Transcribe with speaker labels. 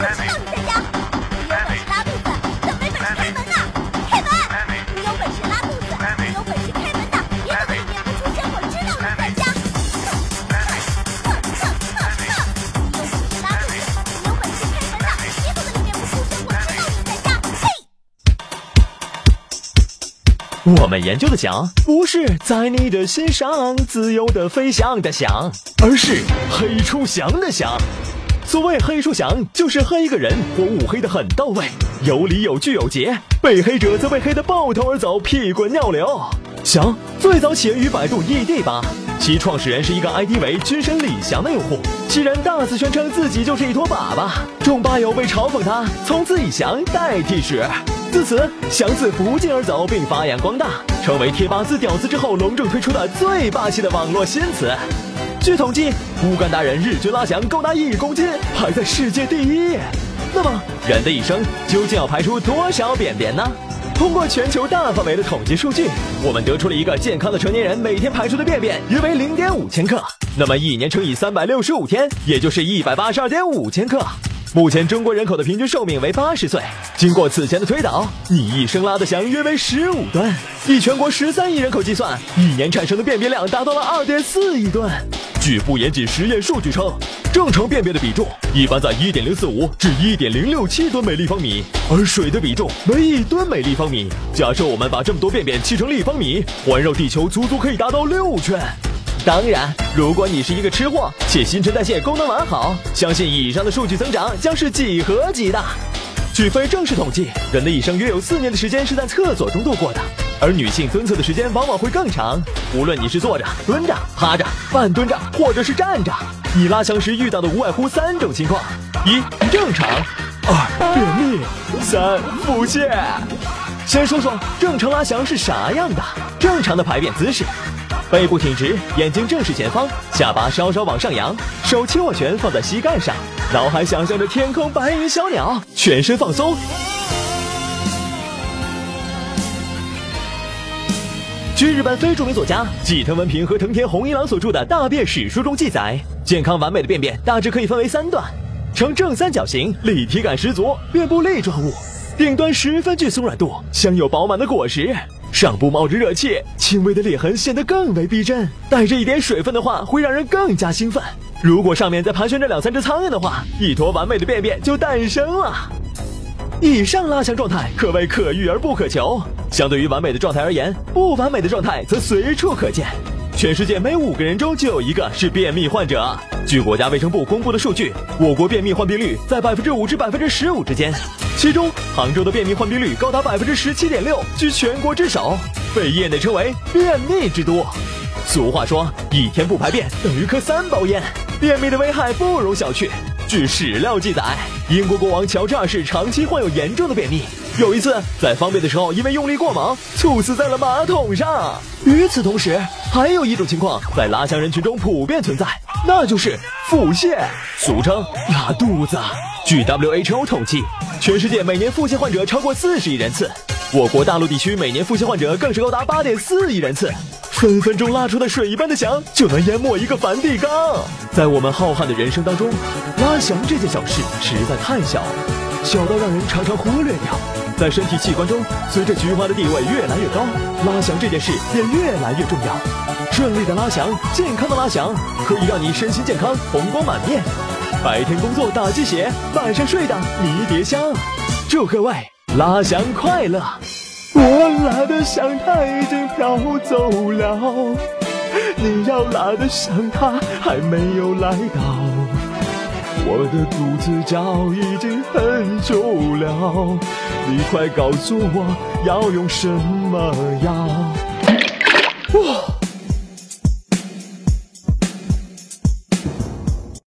Speaker 1: 我知道你在家你有本事拉肚子怎没本事开门呐开门你有本事拉肚子你有本事开门呐别躲里面不出声我知道你在家有本事拉肚子有本事开门里面不出声我知道你在家嘿
Speaker 2: 我们研究的奖不是在你的心上自由的飞翔的翔而是黑出翔的翔。所谓黑出翔，就是黑一个人或物黑的很到位，有理有据有节，被黑者则被黑的抱头而走，屁滚尿流。翔最早起源于百度 ED 吧，其创始人是一个 ID 为军神李翔的用户，其人大肆宣称自己就是一坨粑粑，众吧友被嘲讽他，从此以翔代替使。自此，翔字不胫而走，并发扬光大，成为贴吧自屌丝之后隆重推出的最霸气的网络新词。据统计，乌干达人日均拉翔高达一公斤，排在世界第一。那么，人的一生究竟要排出多少便便呢？通过全球大范围的统计数据，我们得出了一个健康的成年人每天排出的便便约为零点五千克。那么，一年乘以三百六十五天，也就是一百八十二点五千克。目前中国人口的平均寿命为八十岁。经过此前的推导，你一生拉的翔约为十五吨。以全国十三亿人口计算，一年产生的便便量达到了二点四亿吨。据不严谨实验数据称，正常便便的比重一般在一点零四五至一点零六七吨每立方米，而水的比重为一吨每立方米。假设我们把这么多便便砌成立方米，环绕地球足足可以达到六圈。当然，如果你是一个吃货且新陈代谢功能完好，相信以上的数据增长将是几何级的。据非正式统计，人的一生约有四年的时间是在厕所中度过的，而女性蹲厕的时间往往会更长。无论你是坐着、蹲着、趴着、半蹲着，或者是站着，你拉翔时遇到的无外乎三种情况：一、正常；二、便秘；三、腹泻。先说说正常拉翔是啥样的？正常的排便姿势。背部挺直，眼睛正视前方，下巴稍稍往上扬，手轻握拳放在膝盖上，脑海想象着天空白云小鸟，全身放松。据日本非著名作家纪藤文平和藤田弘一郎所著的大便史书中记载，健康完美的便便大致可以分为三段：呈正三角形，立体感十足，遍布粒状物，顶端十分具松软度，镶有饱满的果实。上部冒着热气，轻微的裂痕显得更为逼真。带着一点水分的话，会让人更加兴奋。如果上面再盘旋着两三只苍蝇的话，一坨完美的便便就诞生了。以上拉翔状态可谓可遇而不可求。相对于完美的状态而言，不完美的状态则随处可见。全世界每五个人中就有一个是便秘患者。据国家卫生部公布的数据，我国便秘患病率在百分之五至百分之十五之间。其中，杭州的便秘患病率高达百分之十七点六，居全国之首，被业内称为“便秘之都”。俗话说，一天不排便等于磕三包烟，便秘的危害不容小觑。据史料记载，英国国王乔治二世长期患有严重的便秘，有一次在方便的时候，因为用力过猛，猝死在了马桶上。与此同时，还有一种情况在拉翔人群中普遍存在，那就是腹泻，俗称拉肚子。据 WHO 统计。全世界每年腹泻患者超过四十亿人次，我国大陆地区每年腹泻患者更是高达八点四亿人次，分分钟拉出的水一般的翔就能淹没一个梵蒂冈。在我们浩瀚的人生当中，拉翔这件小事实在太小，小到让人常常忽略掉。在身体器官中，随着菊花的地位越来越高，拉翔这件事也越来越重要。顺利的拉翔，健康的拉翔，可以让你身心健康，红光满面。白天工作打鸡血，晚上睡的迷迭香。祝各位拉翔快乐！我拉的翔它已经飘走了，你要拉的翔它还没有来到。我的肚子叫已经很久了，你快告诉我要用什么药？哇！